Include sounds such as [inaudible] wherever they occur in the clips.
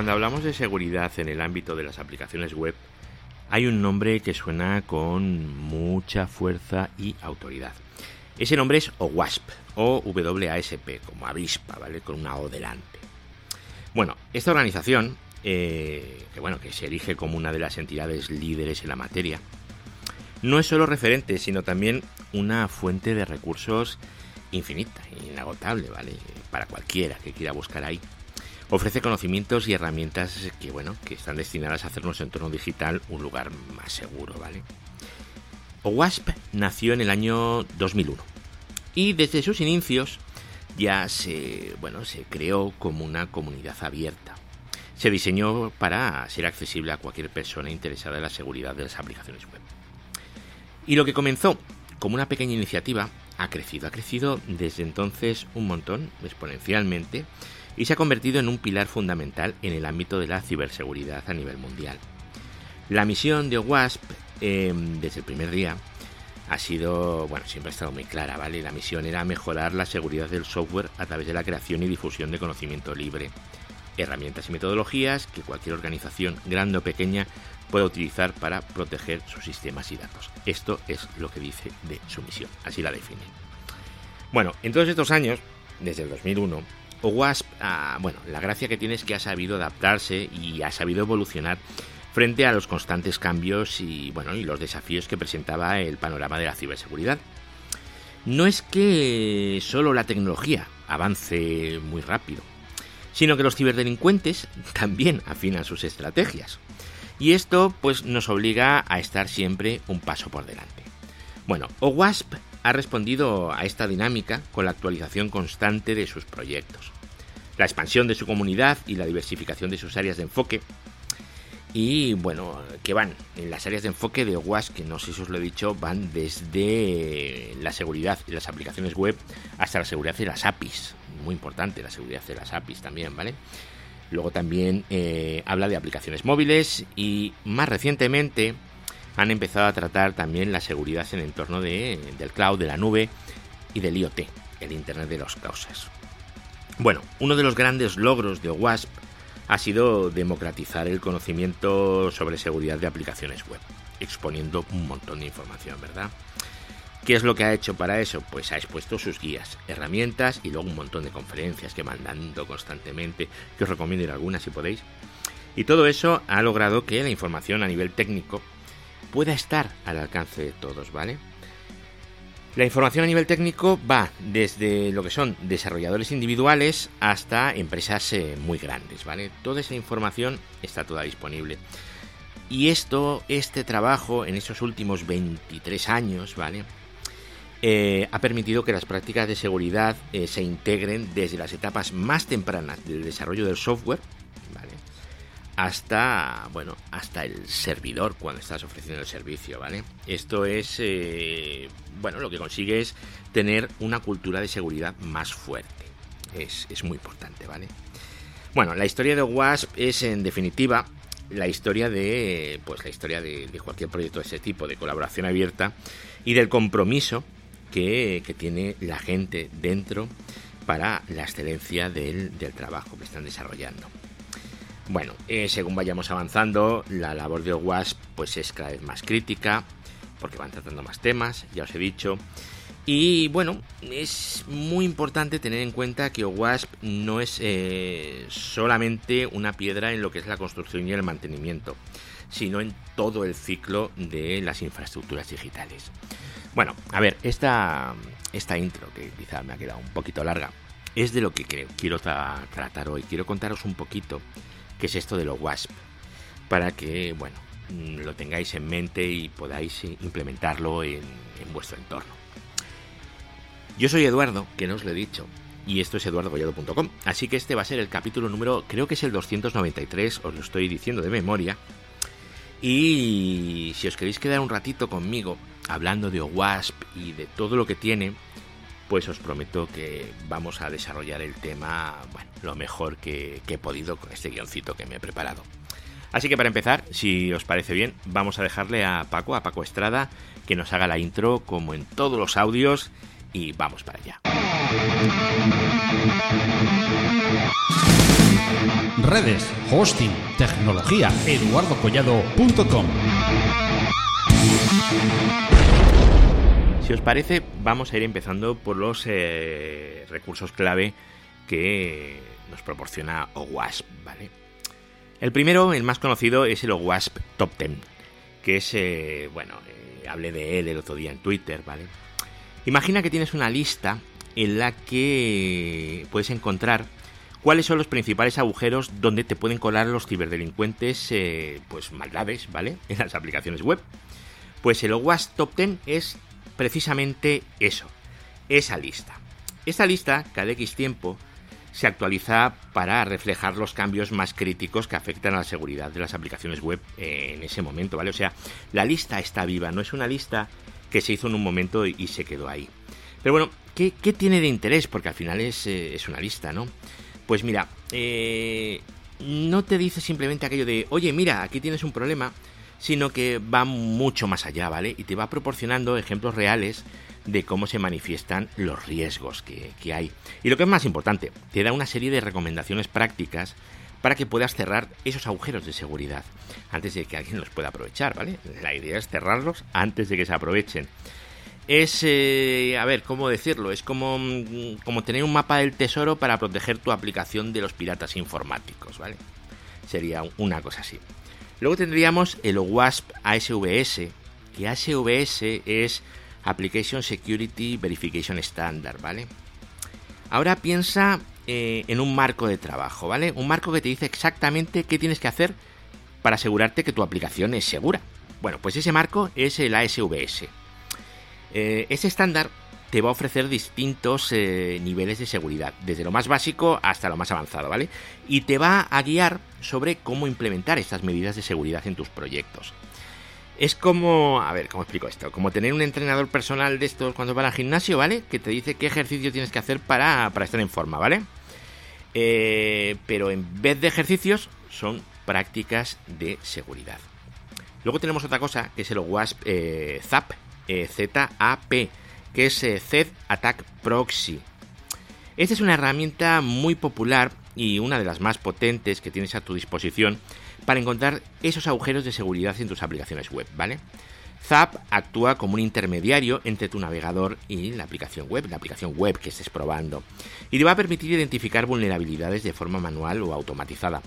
cuando hablamos de seguridad en el ámbito de las aplicaciones web, hay un nombre que suena con mucha fuerza y autoridad. Ese nombre es OWASP, o WASP, como avispa, ¿vale? Con una O delante. Bueno, esta organización, eh, que bueno, que se erige como una de las entidades líderes en la materia, no es solo referente, sino también una fuente de recursos infinita, inagotable, ¿vale? Para cualquiera que quiera buscar ahí. Ofrece conocimientos y herramientas que, bueno, que están destinadas a hacer nuestro entorno digital un lugar más seguro, ¿vale? OWASP nació en el año 2001 y desde sus inicios ya se, bueno, se creó como una comunidad abierta. Se diseñó para ser accesible a cualquier persona interesada en la seguridad de las aplicaciones web. Y lo que comenzó como una pequeña iniciativa ha crecido, ha crecido desde entonces un montón, exponencialmente, y se ha convertido en un pilar fundamental en el ámbito de la ciberseguridad a nivel mundial. La misión de WASP em, desde el primer día ha sido, bueno, siempre ha estado muy clara, ¿vale? La misión era mejorar la seguridad del software a través de la creación y difusión de conocimiento libre, herramientas y metodologías que cualquier organización, grande o pequeña, pueda utilizar para proteger sus sistemas y datos. Esto es lo que dice de su misión, así la define. Bueno, en todos estos años, desde el 2001, OWASP, ah, bueno, la gracia que tiene es que ha sabido adaptarse y ha sabido evolucionar frente a los constantes cambios y, bueno, y los desafíos que presentaba el panorama de la ciberseguridad. No es que solo la tecnología avance muy rápido, sino que los ciberdelincuentes [laughs] también afinan sus estrategias. Y esto pues nos obliga a estar siempre un paso por delante. Bueno, OWASP ha respondido a esta dinámica con la actualización constante de sus proyectos, la expansión de su comunidad y la diversificación de sus áreas de enfoque y bueno, que van en las áreas de enfoque de OWASP, que no sé si os lo he dicho, van desde la seguridad y las aplicaciones web hasta la seguridad de las APIs. Muy importante la seguridad de las APIs también, ¿vale? Luego también eh, habla de aplicaciones móviles y más recientemente han empezado a tratar también la seguridad en el entorno de, del cloud, de la nube y del IoT, el Internet de las Cosas. Bueno, uno de los grandes logros de OWASP ha sido democratizar el conocimiento sobre seguridad de aplicaciones web, exponiendo un montón de información, ¿verdad? ¿Qué es lo que ha hecho para eso? Pues ha expuesto sus guías, herramientas y luego un montón de conferencias que van dando constantemente, que os recomiendo ir algunas si podéis. Y todo eso ha logrado que la información a nivel técnico pueda estar al alcance de todos, ¿vale? La información a nivel técnico va desde lo que son desarrolladores individuales hasta empresas eh, muy grandes, ¿vale? Toda esa información está toda disponible. Y esto, este trabajo en esos últimos 23 años, ¿vale? Eh, ha permitido que las prácticas de seguridad eh, se integren desde las etapas más tempranas del desarrollo del software, hasta bueno hasta el servidor cuando estás ofreciendo el servicio vale esto es eh, bueno lo que consigue es tener una cultura de seguridad más fuerte. Es, muy importante vale bueno la historia de WASP es en definitiva la historia de pues la historia de, cualquier proyecto de ese tipo de colaboración abierta y del compromiso que, tiene la gente dentro para la excelencia del trabajo que están desarrollando bueno, eh, según vayamos avanzando, la labor de OWASP pues es cada vez más crítica, porque van tratando más temas, ya os he dicho. Y bueno, es muy importante tener en cuenta que OWASP no es eh, solamente una piedra en lo que es la construcción y el mantenimiento, sino en todo el ciclo de las infraestructuras digitales. Bueno, a ver, esta, esta intro, que quizá me ha quedado un poquito larga, es de lo que quiero tratar hoy. Quiero contaros un poquito qué es esto de lo WASP, para que, bueno, mm, lo tengáis en mente y podáis implementarlo en, vuestro entorno. Yo soy Eduardo, que no os lo he dicho, y esto es eduardogollado.com, así que este va a ser el capítulo número, creo que es el 293, os lo estoy diciendo de memoria, y si os queréis quedar un ratito conmigo hablando de OWASP y de todo lo que tiene, pues os prometo que vamos a desarrollar el tema bueno, lo mejor que, he podido con este guioncito que me he preparado. Así que para empezar, si os parece bien, vamos a dejarle a Paco, a Paco Estrada, que nos haga la intro como en todos los audios y vamos para allá. Redes, hosting, tecnología, eduardocollado.com. Si os parece, vamos a ir empezando por los eh, recursos clave que nos proporciona OWASP, ¿vale? El primero, el más conocido, es el OWASP Top 10, que es, eh, bueno, eh, hablé de él el otro día en Twitter, ¿vale? Imagina que tienes una lista en la que puedes encontrar cuáles son los principales agujeros donde te pueden colar los ciberdelincuentes, eh, pues maldades, ¿vale? [laughs] En las aplicaciones web. Pues el OWASP Top 10 es precisamente eso, esa lista. Esta lista, cada X tiempo, se actualiza para reflejar los cambios más críticos que afectan a la seguridad de las aplicaciones web en ese momento, ¿vale? O sea, la lista está viva, no es una lista que se hizo en un momento y se quedó ahí. Pero bueno, ¿qué, tiene de interés? Porque al final es, eh, una lista, ¿no? Pues mira, eh, no te dice simplemente aquello de, oye, mira, aquí tienes un problema, sino que va mucho más allá, ¿vale? Y te va proporcionando ejemplos reales de cómo se manifiestan los riesgos que, que, hay. Y lo que es más importante, te da una serie de recomendaciones prácticas para que puedas cerrar esos agujeros de seguridad antes de que alguien los pueda aprovechar, ¿vale? La idea es cerrarlos antes de que se aprovechen es, eh, a ver, ¿cómo decirlo? Es como, mm, como tener un mapa del tesoro para proteger tu aplicación de los piratas informáticos, ¿vale? Sería una cosa así. Luego tendríamos el OWASP ASVS, que ASVS es Application Security Verification Standard, ¿vale? Ahora piensa eh, en un marco de trabajo, ¿vale? Un marco que te dice exactamente qué tienes que hacer para asegurarte que tu aplicación es segura. Bueno, pues ese marco es el ASVS. Eh, ese estándar te va a ofrecer distintos eh, niveles de seguridad, desde lo más básico hasta lo más avanzado, ¿vale? Y te va a guiar sobre cómo implementar estas medidas de seguridad en tus proyectos. Es como, a ver, ¿cómo explico esto? Como tener un entrenador personal de estos cuando vas al gimnasio, ¿vale? Que te dice qué ejercicio tienes que hacer para, para estar en forma, ¿vale? Eh, pero en vez de ejercicios, son prácticas de seguridad. Luego tenemos otra cosa, que es el WASP ZAP, eh, ZAP, que es eh, Z Attack Proxy. Esta es una herramienta muy popular y una de las más potentes que tienes a tu disposición para encontrar esos agujeros de seguridad en tus aplicaciones web, ¿vale? ZAP actúa como un intermediario entre tu navegador y la aplicación web, la aplicación web que estés probando, y te va a permitir identificar vulnerabilidades de forma manual o automatizada.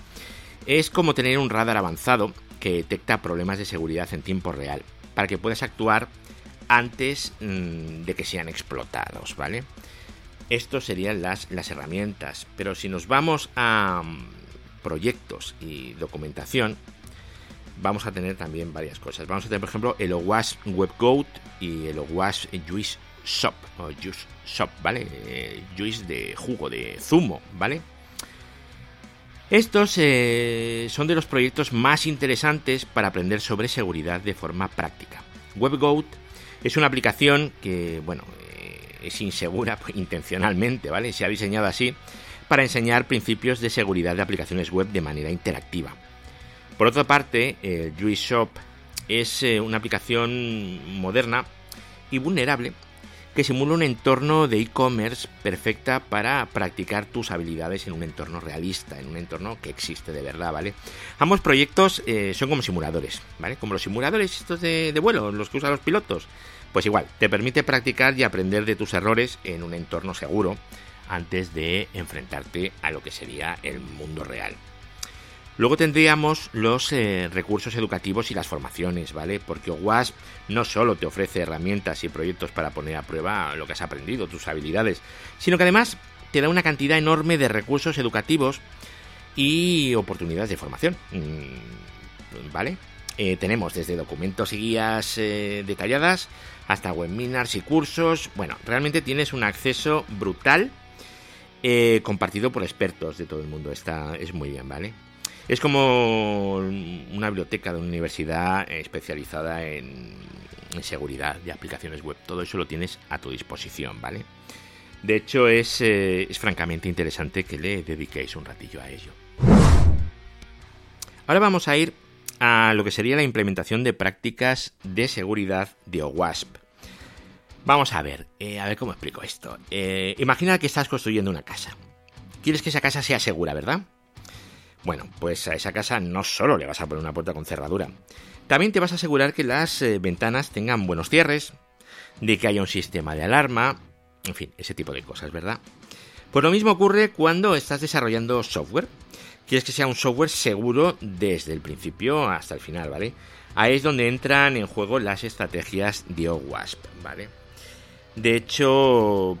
Es como tener un radar avanzado que detecta problemas de seguridad en tiempo real, para que puedas actuar antes mm, de que sean explotados, ¿vale? Estos serían las, las herramientas, pero si nos vamos a mm, proyectos y documentación, vamos a tener también varias cosas. Vamos a tener, por ejemplo, el OWASP WebGoat y el OWASP Juice Shop, Juice Shop, ¿vale? Eh, juice de jugo, de zumo, ¿vale? Estos eh, son de los proyectos más interesantes para aprender sobre seguridad de forma práctica. WebGoat es una aplicación que, bueno, eh, es insegura [laughs] intencionalmente, ¿vale? Se ha diseñado así para enseñar principios de seguridad de aplicaciones web de manera interactiva. Por otra parte, el Juice Shop es eh, una aplicación moderna y vulnerable que simula un entorno de e-commerce perfecta para practicar tus habilidades en un entorno realista, en un entorno que existe de verdad, ¿vale? Ambos proyectos eh, son como simuladores, ¿vale? Como los simuladores estos de vuelo, los que usan los pilotos. Pues igual, te permite practicar y aprender de tus errores en un entorno seguro antes de enfrentarte a lo que sería el mundo real. Luego tendríamos los eh, recursos educativos y las formaciones, ¿vale? Porque OWASP no solo te ofrece herramientas y proyectos para poner a prueba lo que has aprendido, tus habilidades, sino que además te da una cantidad enorme de recursos educativos y oportunidades de formación, mm, ¿vale? Eh, tenemos desde documentos y guías eh, detalladas hasta webinars y cursos. Bueno, realmente tienes un acceso brutal eh, compartido por expertos de todo el mundo. Está, es muy bien, ¿vale? Es como una biblioteca de una universidad especializada en, seguridad de aplicaciones web. Todo eso lo tienes a tu disposición, ¿vale? De hecho, es, es francamente interesante que le dediquéis un ratillo a ello. Ahora vamos a ir a lo que sería la implementación de prácticas de seguridad de OWASP. Vamos a ver, eh, a ver cómo explico esto. Eh, imagina que estás construyendo una casa. Quieres que esa casa sea segura, ¿verdad? Bueno, pues a esa casa no solo le vas a poner una puerta con cerradura, también te vas a asegurar que las eh, ventanas tengan buenos cierres, de que haya un sistema de alarma, en fin, ese tipo de cosas, ¿verdad? Pues lo mismo ocurre cuando estás desarrollando software. Quieres que sea un software seguro desde el principio hasta el final, ¿vale? Ahí es donde entran en juego las estrategias de OWASP, ¿vale? De hecho,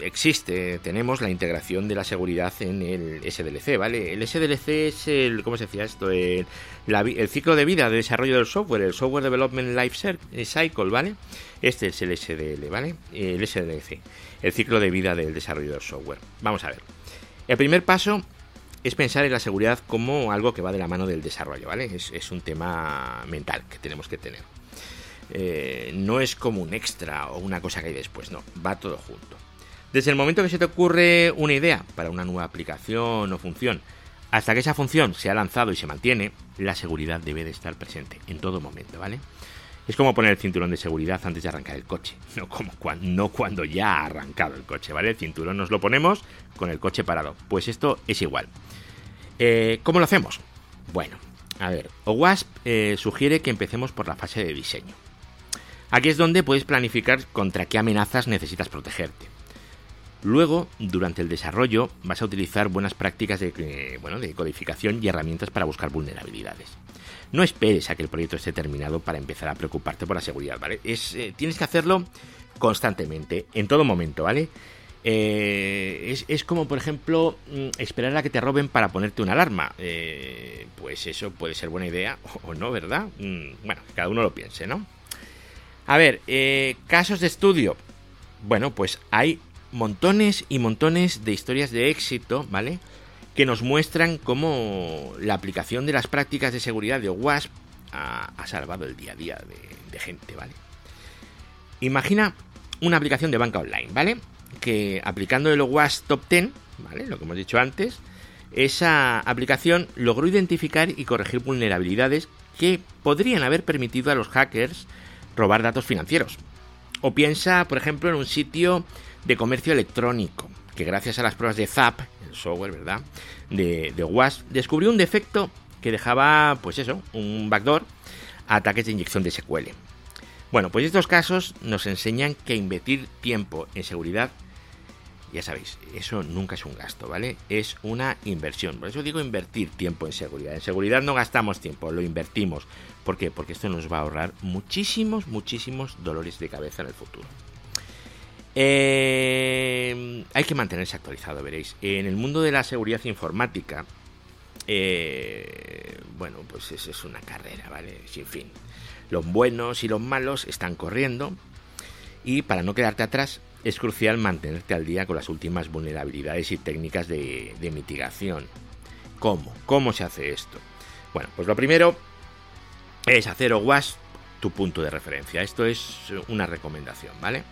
existe, tenemos la integración de la seguridad en el SDLC, ¿vale? El SDLC es el, ¿cómo se decía esto? El, ciclo de vida de desarrollo del software, el Software Development Life Cycle, ¿vale? Este es el SDL, ¿vale? El SDLC, el ciclo de vida del desarrollo del software. Vamos a ver. El primer paso es pensar en la seguridad como algo que va de la mano del desarrollo, ¿vale? Es, es un tema mental que tenemos que tener. Eh, no es como un extra o una cosa que hay después, no, va todo junto. Desde el momento que se te ocurre una idea para una nueva aplicación o función, hasta que esa función se ha lanzado y se mantiene, la seguridad debe de estar presente en todo momento, ¿vale? Es como poner el cinturón de seguridad antes de arrancar el coche, [laughs] no, como cuando, ya ha arrancado el coche, ¿vale? El cinturón nos lo ponemos con el coche parado. Pues esto es igual. Eh, ¿Cómo lo hacemos? Bueno, a ver, OWASP eh, sugiere que empecemos por la fase de diseño. Aquí es donde puedes planificar contra qué amenazas necesitas protegerte. Luego, durante el desarrollo, vas a utilizar buenas prácticas de, eh, bueno, de codificación y herramientas para buscar vulnerabilidades. No esperes a que el proyecto esté terminado para empezar a preocuparte por la seguridad, ¿vale? Es, eh, tienes que hacerlo constantemente, en todo momento, ¿vale? Eh, es, como, por ejemplo, mm, esperar a que te roben para ponerte una alarma. pues eso puede ser buena idea [laughs] o no, ¿verdad? Mm, bueno, cada uno lo piense, ¿no? A ver, eh, casos de estudio. Bueno, pues hay montones y montones de historias de éxito, ¿vale? Que nos muestran cómo la aplicación de las prácticas de seguridad de OWASP ha, salvado el día a día de, gente, ¿vale? Imagina una aplicación de banca online, ¿vale? Que aplicando el OWASP Top 10, ¿vale? Lo que hemos dicho antes, esa aplicación logró identificar y corregir vulnerabilidades que podrían haber permitido a los hackers robar datos financieros. O piensa, por ejemplo, en un sitio de comercio electrónico, que gracias a las pruebas de ZAP, el software, ¿verdad?, de, de WASP, descubrió un defecto que dejaba, pues eso, un backdoor a ataques de inyección de SQL. Bueno, pues estos casos nos enseñan que invertir tiempo en seguridad ya sabéis, eso nunca es un gasto, ¿vale? Es una inversión. Por eso digo invertir tiempo en seguridad. En seguridad no gastamos tiempo, lo invertimos. ¿Por qué? Porque esto nos va a ahorrar muchísimos, muchísimos dolores de cabeza en el futuro. Eh, hay que mantenerse actualizado, veréis. En el mundo de la seguridad informática, eh, bueno, pues es, es una carrera, ¿vale? Sin fin. Los buenos y los malos están corriendo. Y para no quedarte atrás, es crucial mantenerte al día con las últimas vulnerabilidades y técnicas de, mitigación. ¿Cómo? ¿Cómo se hace esto? Bueno, pues lo primero es hacer OWASP tu punto de referencia. Esto es una recomendación, ¿vale?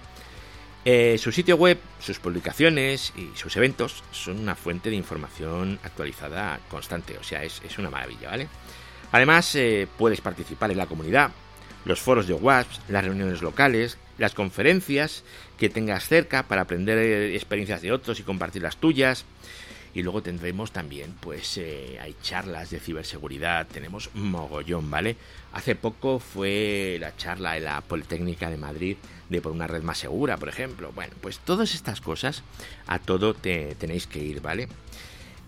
Eh, su sitio web, sus publicaciones y sus eventos son una fuente de información actualizada constante, o sea, es, una maravilla, ¿vale? Además, eh, puedes participar en la comunidad, los foros de OWASP, las reuniones locales, las conferencias que tengas cerca para aprender eh, experiencias de otros y compartir las tuyas. Y luego tendremos también, pues, eh, hay charlas de ciberseguridad, tenemos mogollón, ¿vale? Hace poco fue la charla en la Politécnica de Madrid de por una red más segura, por ejemplo. Bueno, pues todas estas cosas, a todo te tenéis que ir, ¿vale?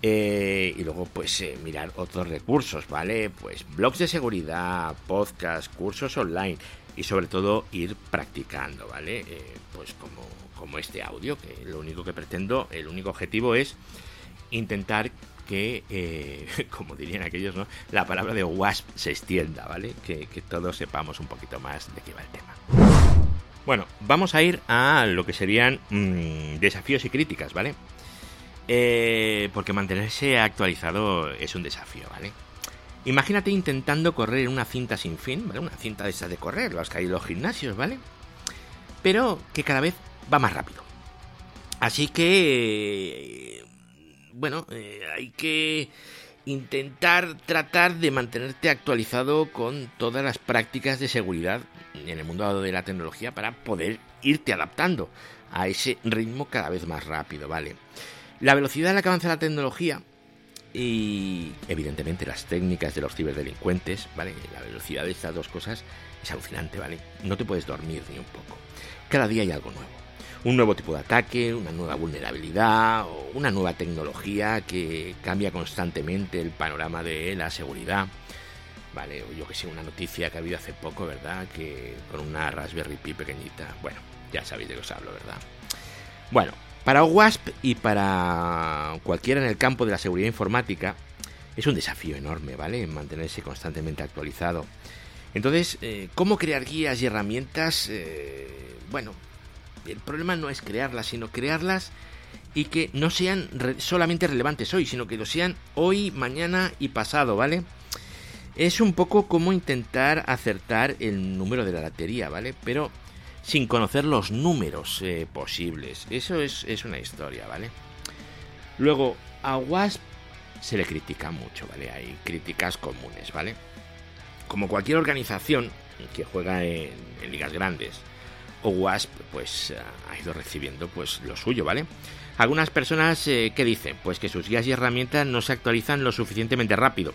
Eh, y luego, pues, mirar otros recursos, ¿vale? Pues blogs de seguridad, podcast, cursos online y sobre todo ir practicando, ¿vale? Eh, pues como, como este audio, que lo único que pretendo, el único objetivo es intentar que, eh, [laughs] como dirían aquellos, ¿no? La palabra de WASP se extienda, ¿vale? Que, todos sepamos un poquito más de qué va el tema. Bueno, vamos a ir a lo que serían mm, desafíos y críticas, ¿vale? Eh, porque mantenerse actualizado es un desafío, ¿vale? Imagínate intentando correr en una cinta sin fin, ¿vale? Una cinta de esas de correr, las que hay en los gimnasios, ¿vale? Pero que cada vez va más rápido. Así que... Bueno, eh, hay que intentar tratar de mantenerte actualizado con todas las prácticas de seguridad en el mundo de la tecnología para poder irte adaptando a ese ritmo cada vez más rápido, ¿vale? La velocidad a la que avanza la tecnología y evidentemente las técnicas de los ciberdelincuentes, ¿vale? La velocidad de estas dos cosas es alucinante, ¿vale? No te puedes dormir ni un poco. Cada día hay algo nuevo. Un nuevo tipo de ataque, una nueva vulnerabilidad o una nueva tecnología que cambia constantemente el panorama de la seguridad. Vale, yo que sé, una noticia que ha habido hace poco, ¿verdad? Que con una Raspberry Pi pequeñita. Bueno, ya sabéis de qué os hablo, ¿verdad? Bueno, para OWASP y para cualquiera en el campo de la seguridad informática es un desafío enorme, ¿vale? Mantenerse constantemente actualizado. Entonces, eh, ¿cómo crear guías y herramientas? Eh, bueno, el problema no es crearlas, sino crearlas y que no sean solamente relevantes hoy, sino que lo sean hoy, mañana y pasado, ¿vale? Es un poco como intentar acertar el número de la lotería, ¿vale? Pero sin conocer los números eh, posibles. Eso es, es, una historia, ¿vale? Luego, a Wasp se le critica mucho, ¿vale? Hay críticas comunes, ¿vale? Como cualquier organización que juega en, ligas grandes, o Wasp pues ha ido recibiendo pues lo suyo, ¿vale? Algunas personas eh, que dicen pues que sus guías y herramientas no se actualizan lo suficientemente rápido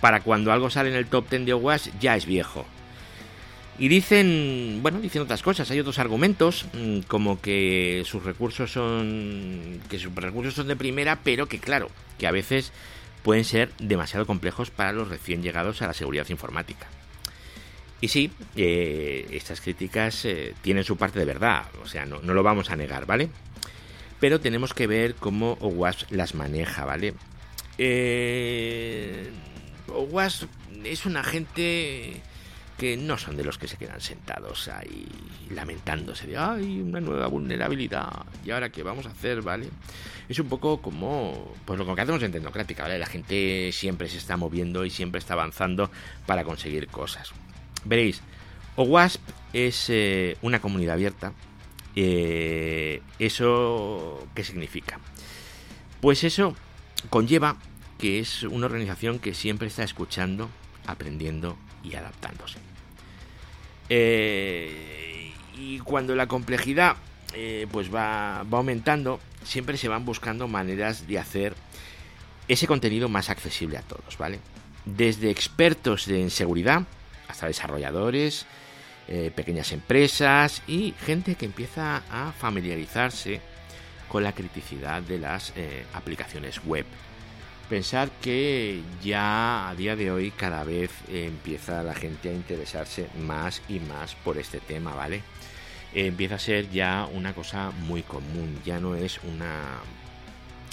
para cuando algo sale en el top 10 de OWASP ya es viejo. Y dicen, bueno, dicen otras cosas, hay otros argumentos, mm, como que sus recursos son que sus recursos son de primera, pero que claro, que a veces pueden ser demasiado complejos para los recién llegados a la seguridad informática. Y sí, eh, estas críticas eh, tienen su parte de verdad, o sea, no, no, lo vamos a negar, ¿vale? Pero tenemos que ver cómo OWASP las maneja, ¿vale? Eh, OWASP es un agente que no son de los que se quedan sentados ahí lamentándose de ay una nueva vulnerabilidad y ahora qué vamos a hacer vale es un poco como pues lo que hacemos en tecnocrática vale la gente siempre se está moviendo y siempre está avanzando para conseguir cosas. Veréis OWASP es eh, una comunidad abierta eh, eso qué significa pues eso conlleva que es una organización que siempre está escuchando, aprendiendo y adaptándose. Eh, y cuando la complejidad eh, pues va, va aumentando, siempre se van buscando maneras de hacer ese contenido más accesible a todos, ¿vale? Desde expertos en seguridad hasta desarrolladores, eh, pequeñas empresas y gente que empieza a familiarizarse con la criticidad de las aplicaciones web Pensar que ya a día de hoy cada vez empieza la gente a interesarse más y más por este tema, ¿vale? Empieza a ser ya una cosa muy común, ya no es una,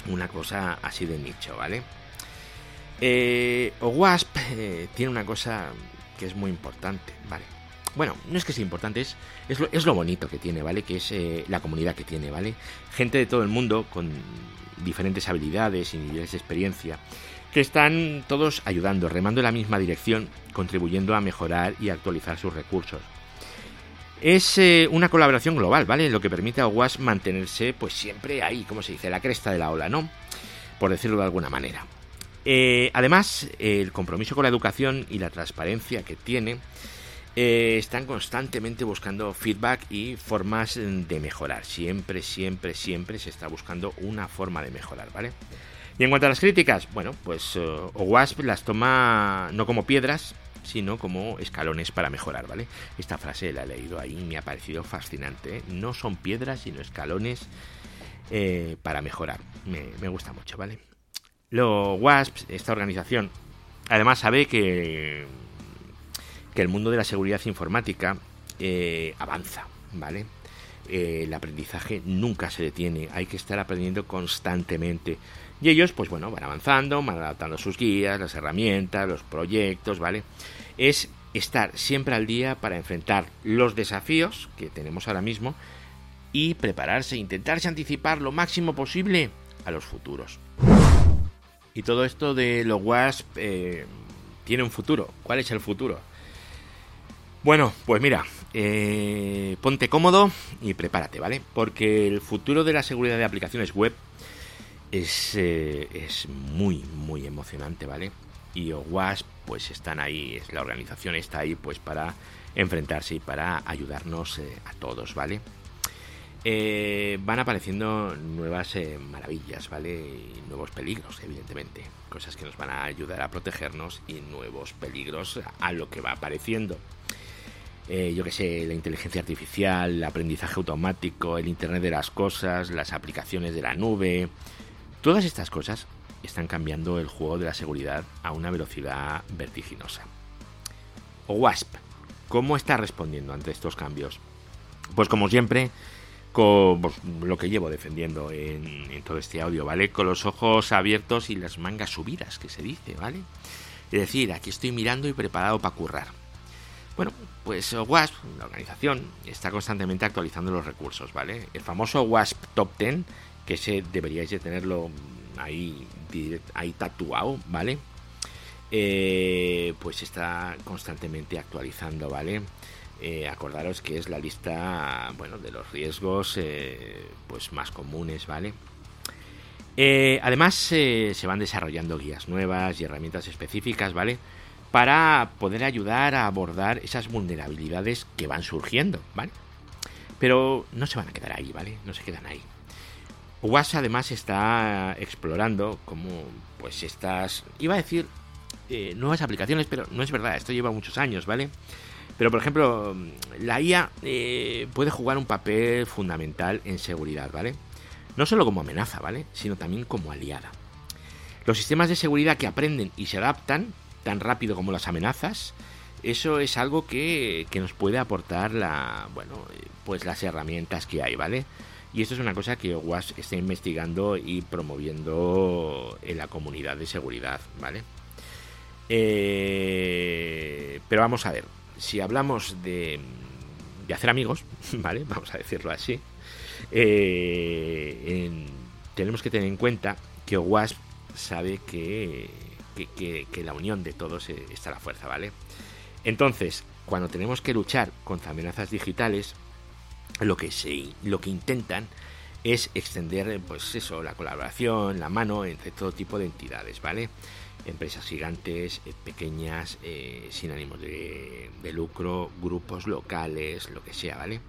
una cosa así de nicho, ¿vale? Eh, OWASP eh, tiene una cosa que es muy importante, ¿vale? Bueno, no es que sea importante, es, es, lo, bonito que tiene, ¿vale? Que es eh, la comunidad que tiene, ¿vale? Gente de todo el mundo con diferentes habilidades y niveles de experiencia, que están todos ayudando, remando en la misma dirección, contribuyendo a mejorar y actualizar sus recursos. Es eh, una colaboración global, ¿vale? Lo que permite a OWASP mantenerse, pues siempre ahí, como se dice, la cresta de la ola, ¿no? Por decirlo de alguna manera. Eh, además, el compromiso con la educación y la transparencia que tiene eh, están constantemente buscando feedback y formas de mejorar. Siempre, siempre, siempre se está buscando una forma de mejorar, ¿vale? Y en cuanto a las críticas, bueno, pues uh, OWASP las toma no como piedras, sino como escalones para mejorar, ¿vale? Esta frase la he leído ahí y me ha parecido fascinante. ¿eh? No son piedras, sino escalones eh, para mejorar. Me, me, gusta mucho, ¿vale? Lo WASP, esta organización, además sabe que que el mundo de la seguridad informática eh, avanza, ¿vale? Eh, el aprendizaje nunca se detiene, hay que estar aprendiendo constantemente. Y ellos, pues bueno, van avanzando, van adaptando sus guías, las herramientas, los proyectos, ¿vale? Es estar siempre al día para enfrentar los desafíos que tenemos ahora mismo y prepararse, intentarse anticipar lo máximo posible a los futuros. Y todo esto de lo WASP eh, tiene un futuro. ¿Cuál es el futuro? Bueno, pues mira, eh, ponte cómodo y prepárate, ¿vale? Porque el futuro de la seguridad de aplicaciones web es, eh, es muy, muy emocionante, ¿vale? Y OWASP, pues están ahí, la organización está ahí, pues para enfrentarse y para ayudarnos eh, a todos, ¿vale? Van apareciendo nuevas maravillas, ¿vale? Y nuevos peligros, evidentemente. Cosas que nos van a ayudar a protegernos y nuevos peligros a lo que va apareciendo. Yo que sé, la inteligencia artificial, el aprendizaje automático, el Internet de las Cosas, las aplicaciones de la nube, Todas estas cosas están cambiando el juego de la seguridad a una velocidad vertiginosa. O WASP, ¿cómo está respondiendo ante estos cambios? Pues como siempre, con pues, lo que llevo defendiendo en, todo este audio, ¿vale? Con los ojos abiertos y las mangas subidas, que se dice, ¿vale? Es decir, aquí estoy mirando y preparado para currar. Bueno, pues WASP, la organización, está constantemente actualizando los recursos, ¿vale? El famoso WASP Top 10 que ese deberíais de tenerlo ahí, tatuado, ¿vale? Eh, pues está constantemente actualizando, ¿vale? Eh, acordaros que es la lista, bueno, de los riesgos, eh, pues más comunes, ¿vale? además se van desarrollando guías nuevas y herramientas específicas, ¿vale? Para poder ayudar a abordar esas vulnerabilidades que van surgiendo, ¿vale? Pero no se van a quedar ahí, ¿vale? No se quedan ahí. WAS además está explorando como pues estas, iba a decir eh, nuevas aplicaciones, pero no es verdad, esto lleva muchos años, ¿vale? Pero por ejemplo, la IA eh, puede jugar un papel fundamental en seguridad, ¿vale? No solo como amenaza, ¿vale? Sino también como aliada. Los sistemas de seguridad que aprenden y se adaptan tan rápido como las amenazas, eso es algo que, que nos puede aportar la, bueno, pues las herramientas que hay, ¿vale? Y esto es una cosa que OWASP está investigando y promoviendo en la comunidad de seguridad, ¿vale? Eh, pero vamos a ver, si hablamos de, de, hacer amigos, [laughs] ¿vale? Vamos a decirlo así. Eh, tenemos que tener en cuenta que OWASP sabe que, que, que la unión de todos está la fuerza, ¿vale? Entonces, cuando tenemos que luchar contra amenazas digitales, lo que, se, lo que intentan es extender pues eso, la colaboración, la mano entre todo tipo de entidades, ¿vale? Empresas gigantes, eh, pequeñas, eh, sin ánimos de, lucro, grupos locales, lo que sea, ¿vale?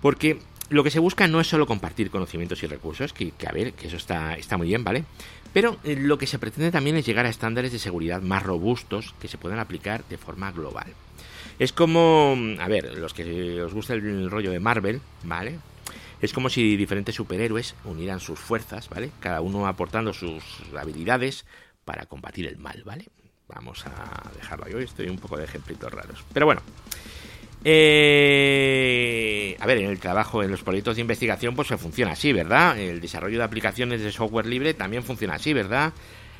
Porque lo que se busca no es solo compartir conocimientos y recursos, que, a ver, que eso está, está muy bien, ¿vale? Pero eh, lo que se pretende también es llegar a estándares de seguridad más robustos que se puedan aplicar de forma global. Es como, a ver, los que os gusta el rollo de Marvel, ¿vale? Es como si diferentes superhéroes unieran sus fuerzas, ¿vale? Cada uno aportando sus habilidades para combatir el mal, ¿vale? Vamos a dejarlo. Hoy estoy un poco de ejemplitos raros. Pero bueno. Eh, a ver, en el trabajo, en los proyectos de investigación, pues se funciona así, ¿verdad? El desarrollo de aplicaciones de software libre también funciona así, ¿verdad?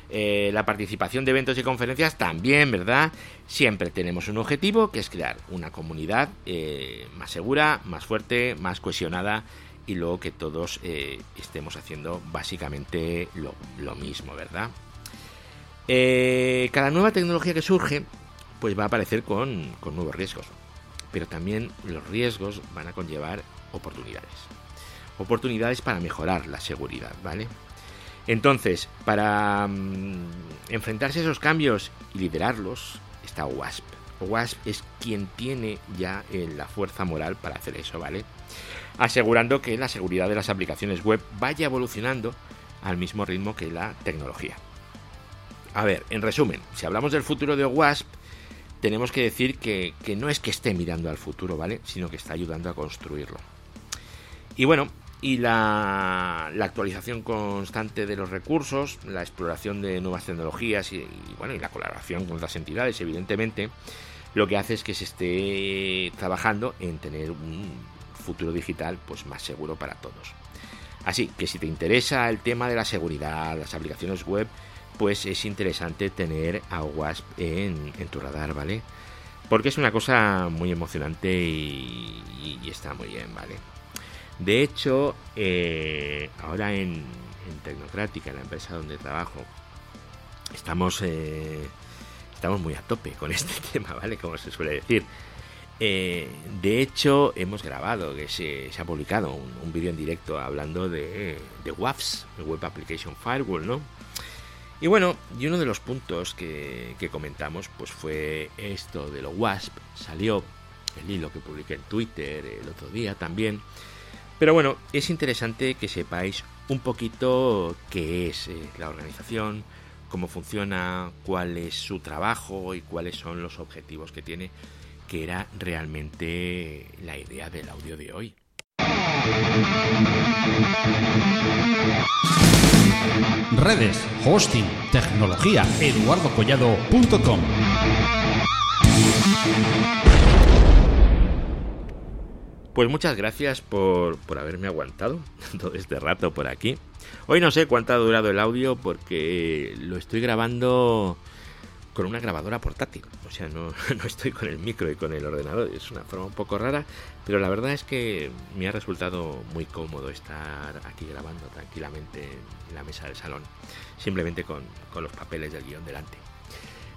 Eh, la participación de eventos y conferencias también, ¿verdad? Siempre tenemos un objetivo que es crear una comunidad eh, más segura, más fuerte, más cohesionada y luego que todos estemos haciendo básicamente lo, mismo, ¿verdad? cada nueva tecnología que surge pues va a aparecer con nuevos riesgos, pero también los riesgos van a conllevar oportunidades. Oportunidades para mejorar la seguridad, ¿vale? Entonces, para mm, enfrentarse a esos cambios y liderarlos, está WASP. WASP es quien tiene ya eh, la fuerza moral para hacer eso, ¿vale? Asegurando que la seguridad de las aplicaciones web vaya evolucionando al mismo ritmo que la tecnología. A ver, en resumen, si hablamos del futuro de WASP, tenemos que decir que, que no es que esté mirando al futuro, ¿vale? Sino que está ayudando a construirlo. Y bueno, y la, actualización constante de los recursos, la exploración de nuevas tecnologías y, bueno y la colaboración con otras entidades, evidentemente, lo que hace es que se esté trabajando en tener un futuro digital pues más seguro para todos. Así que si te interesa el tema de la seguridad, las aplicaciones web, pues es interesante tener a WASP en, tu radar, ¿vale? Porque es una cosa muy emocionante y, está muy bien, ¿vale? De hecho, eh, ahora en, Tecnocrática, en la empresa donde trabajo, estamos, eh, estamos muy a tope con [laughs] este tema, ¿vale? Como se suele decir. Eh, de hecho, hemos grabado, que se, ha publicado un, vídeo en directo hablando de, de WAFs, Web Application Firewall, ¿no? Y bueno, y uno de los puntos que, que comentamos pues fue esto de lo WASP. Salió el hilo que publiqué en Twitter el otro día también. Pero bueno, es interesante que sepáis un poquito qué es eh, la organización, cómo funciona, cuál es su trabajo y cuáles son los objetivos que tiene, que era realmente la idea del audio de hoy. Redes, hosting, tecnología, eduardocollado.com. Pues muchas gracias por, por, haberme aguantado [laughs] todo este rato por aquí. Hoy no sé cuánto ha durado el audio porque lo estoy grabando con una grabadora portátil. O sea, no, [laughs] no, estoy con el micro y con el ordenador. Es una forma un poco rara, pero la verdad es que me ha resultado muy cómodo estar aquí grabando tranquilamente en la mesa del salón, simplemente con, con los papeles del guion delante.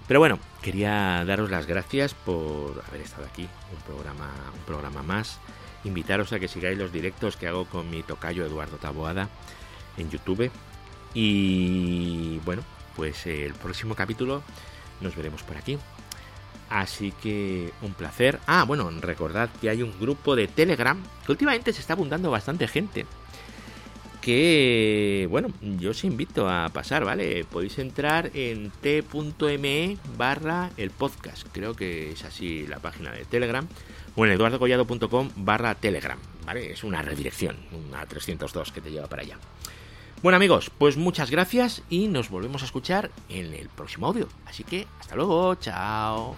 Pero bueno, quería daros las gracias por haber estado aquí, un programa, un programa más invitaros a que sigáis los directos que hago con mi tocayo Eduardo Taboada en YouTube. Y bueno, pues el próximo capítulo nos veremos por aquí. Así que un placer. Ah, bueno, recordad que hay un grupo de Telegram que últimamente se está abundando bastante gente. Que, bueno, yo os invito a pasar, ¿vale? Podéis entrar en t.me barra el podcast. Creo que es así la página de Telegram o en eduardocollado.com barra telegram, ¿vale? Es una redirección, una 302 que te lleva para allá. Bueno amigos, pues muchas gracias y nos volvemos a escuchar en el próximo audio. Así que hasta luego, chao.